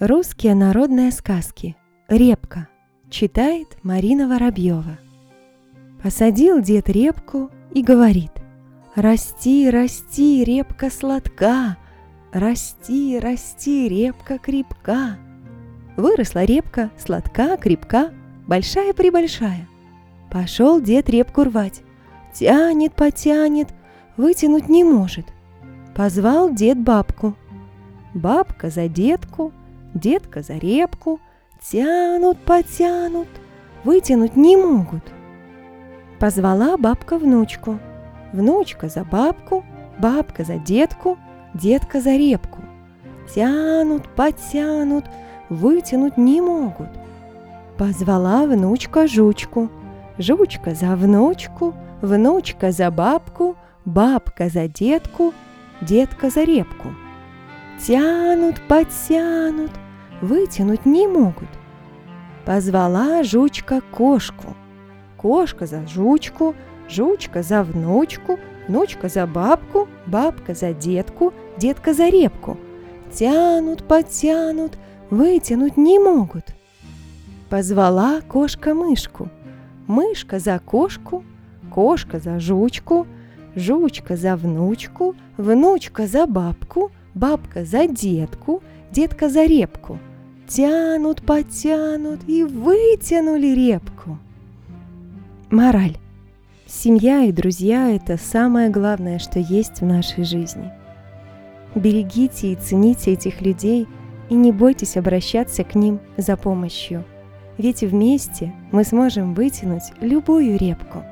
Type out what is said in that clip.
Русские народные сказки. Репка. Читает Марина Воробьева. Посадил дед репку и говорит. Расти, расти, репка сладка, Расти, расти, репка крепка. Выросла репка, сладка, крепка, Большая-пребольшая. Пошел дед репку рвать. Тянет, потянет, вытянуть не может. Позвал дед бабку. Бабка за детку, детка за репку, тянут, потянут, вытянуть не могут. Позвала бабка внучку. Внучка за бабку, бабка за детку, детка за репку. Тянут, потянут, вытянуть не могут. Позвала внучка жучку. Жучка за внучку, внучка за бабку, бабка за детку, детка за репку. Тянут, потянут, вытянуть не могут. Позвала жучка кошку. Кошка за жучку, жучка за внучку, внучка за бабку, бабка за детку, детка за репку. Тянут, потянут, вытянуть не могут. Позвала кошка мышку. Мышка за кошку, кошка за жучку, жучка за внучку, внучка за бабку, бабка за детку, детка за репку. Тянут, потянут и вытянули репку. Мораль. Семья и друзья – это самое главное, что есть в нашей жизни. Берегите и цените этих людей и не бойтесь обращаться к ним за помощью, ведь вместе мы сможем вытянуть любую репку –